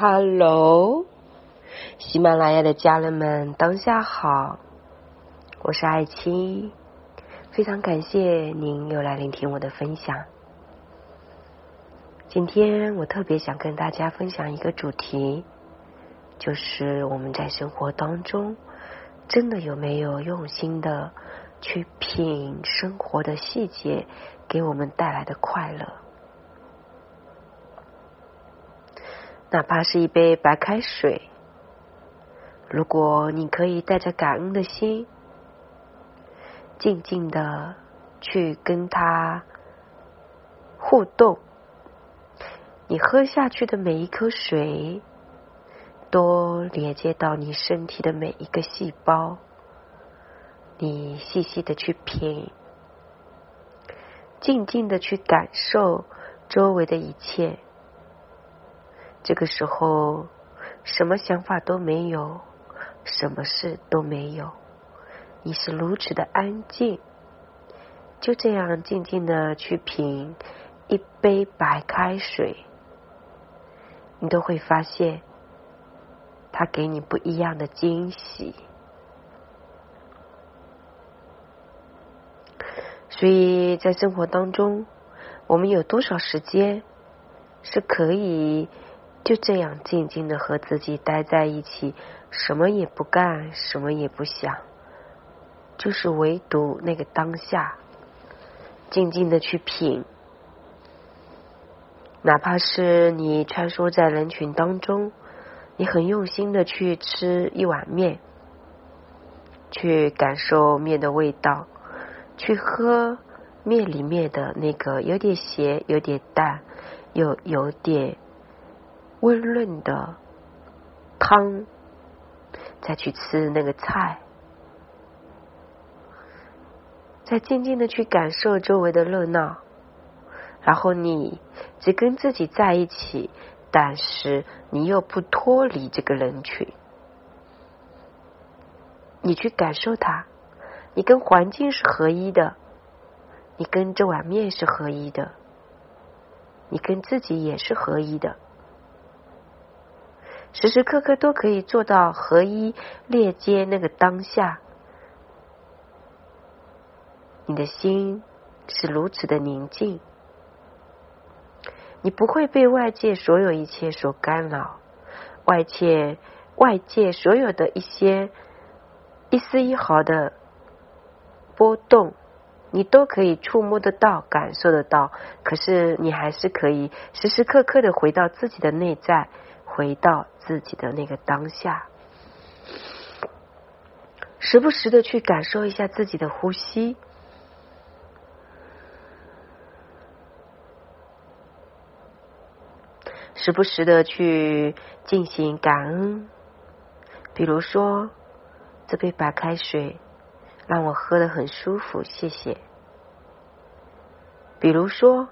Hello，喜马拉雅的家人们，当下好，我是爱青，非常感谢您又来聆听我的分享。今天我特别想跟大家分享一个主题，就是我们在生活当中，真的有没有用心的去品生活的细节，给我们带来的快乐。哪怕是一杯白开水，如果你可以带着感恩的心，静静的去跟它互动，你喝下去的每一颗水，都连接到你身体的每一个细胞，你细细的去品，静静的去感受周围的一切。这个时候，什么想法都没有，什么事都没有，你是如此的安静，就这样静静的去品一杯白开水，你都会发现，它给你不一样的惊喜。所以在生活当中，我们有多少时间是可以？就这样静静的和自己待在一起，什么也不干，什么也不想，就是唯独那个当下，静静的去品。哪怕是你穿梭在人群当中，你很用心的去吃一碗面，去感受面的味道，去喝面里面的那个有点咸、有点淡、又有点。温润的汤，再去吃那个菜，再静静的去感受周围的热闹，然后你只跟自己在一起，但是你又不脱离这个人群，你去感受它，你跟环境是合一的，你跟这碗面是合一的，你跟自己也是合一的。时时刻刻都可以做到合一，链接那个当下，你的心是如此的宁静，你不会被外界所有一切所干扰，外界外界所有的一些一丝一毫的波动，你都可以触摸得到、感受得到，可是你还是可以时时刻刻的回到自己的内在。回到自己的那个当下，时不时的去感受一下自己的呼吸，时不时的去进行感恩。比如说，这杯白开水让我喝的很舒服，谢谢。比如说，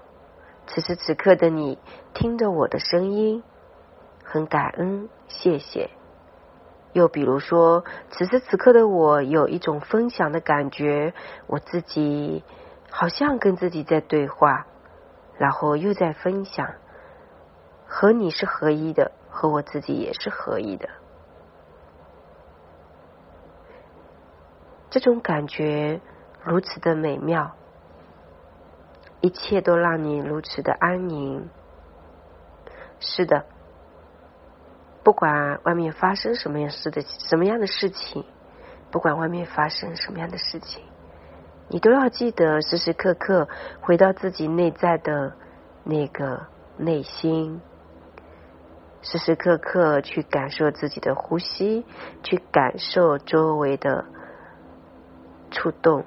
此时此刻的你听着我的声音。很感恩，谢谢。又比如说，此时此刻的我有一种分享的感觉，我自己好像跟自己在对话，然后又在分享，和你是合一的，和我自己也是合一的。这种感觉如此的美妙，一切都让你如此的安宁。是的。不管外面发生什么样事的什么样的事情，不管外面发生什么样的事情，你都要记得时时刻刻回到自己内在的那个内心，时时刻刻去感受自己的呼吸，去感受周围的触动、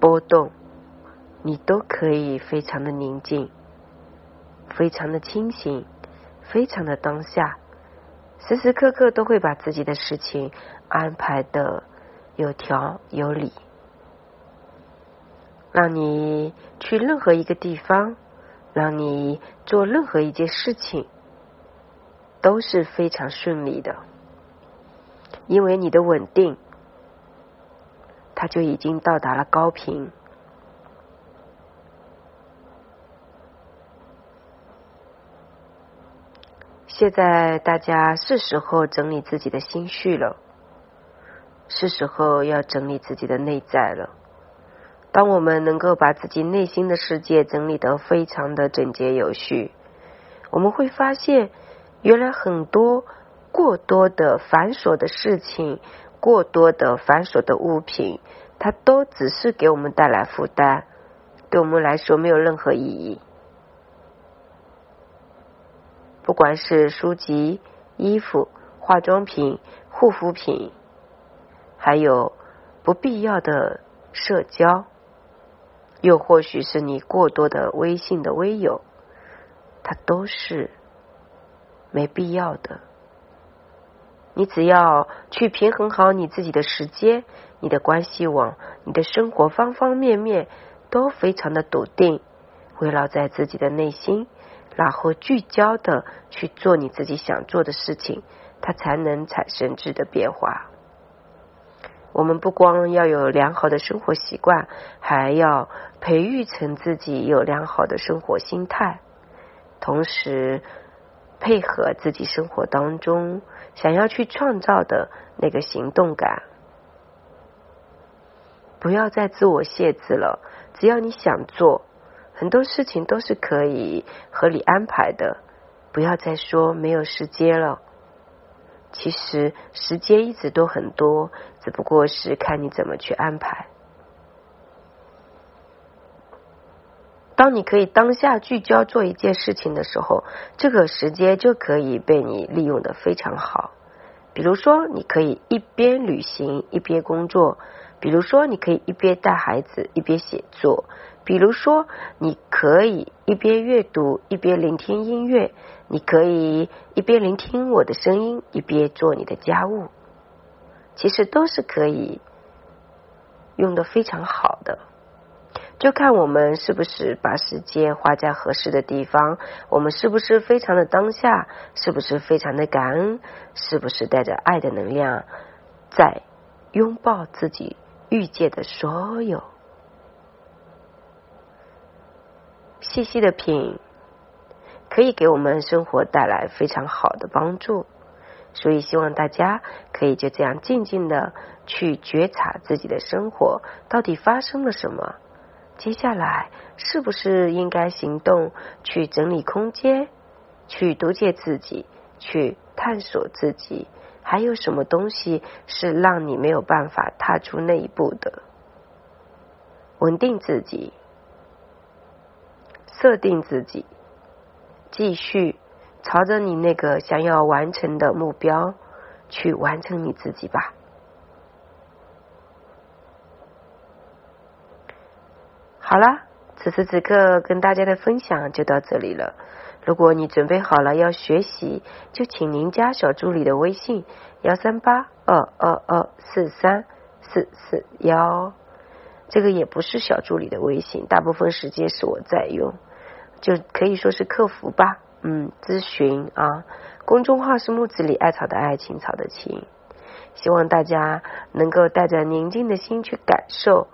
波动，你都可以非常的宁静，非常的清醒，非常的当下。时时刻刻都会把自己的事情安排的有条有理，让你去任何一个地方，让你做任何一件事情都是非常顺利的，因为你的稳定，它就已经到达了高频。现在大家是时候整理自己的心绪了，是时候要整理自己的内在了。当我们能够把自己内心的世界整理得非常的整洁有序，我们会发现，原来很多过多的繁琐的事情，过多的繁琐的物品，它都只是给我们带来负担，对我们来说没有任何意义。不管是书籍、衣服、化妆品、护肤品，还有不必要的社交，又或许是你过多的微信的微友，它都是没必要的。你只要去平衡好你自己的时间、你的关系网、你的生活方方面面都非常的笃定，围绕在自己的内心。然后聚焦的去做你自己想做的事情，它才能产生质的变化。我们不光要有良好的生活习惯，还要培育成自己有良好的生活心态，同时配合自己生活当中想要去创造的那个行动感。不要再自我限制了，只要你想做。很多事情都是可以合理安排的，不要再说没有时间了。其实时间一直都很多，只不过是看你怎么去安排。当你可以当下聚焦做一件事情的时候，这个时间就可以被你利用的非常好。比如说，你可以一边旅行一边工作；比如说，你可以一边带孩子一边写作。比如说，你可以一边阅读一边聆听音乐，你可以一边聆听我的声音一边做你的家务，其实都是可以用的非常好的。就看我们是不是把时间花在合适的地方，我们是不是非常的当下，是不是非常的感恩，是不是带着爱的能量在拥抱自己遇见的所有。细细的品，可以给我们生活带来非常好的帮助。所以希望大家可以就这样静静的去觉察自己的生活到底发生了什么，接下来是不是应该行动去整理空间，去督解自己，去探索自己，还有什么东西是让你没有办法踏出那一步的？稳定自己。设定自己，继续朝着你那个想要完成的目标去完成你自己吧。好了，此时此刻跟大家的分享就到这里了。如果你准备好了要学习，就请您加小助理的微信：幺三八二二二四三四四幺。这个也不是小助理的微信，大部分时间是我在用。就可以说是客服吧，嗯，咨询啊。公众号是木子里艾草的爱青草的青，希望大家能够带着宁静的心去感受。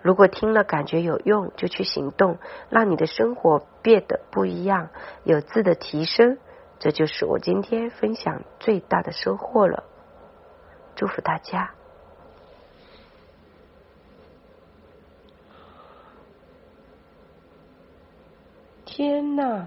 如果听了感觉有用，就去行动，让你的生活变得不一样，有质的提升。这就是我今天分享最大的收获了。祝福大家。天呐！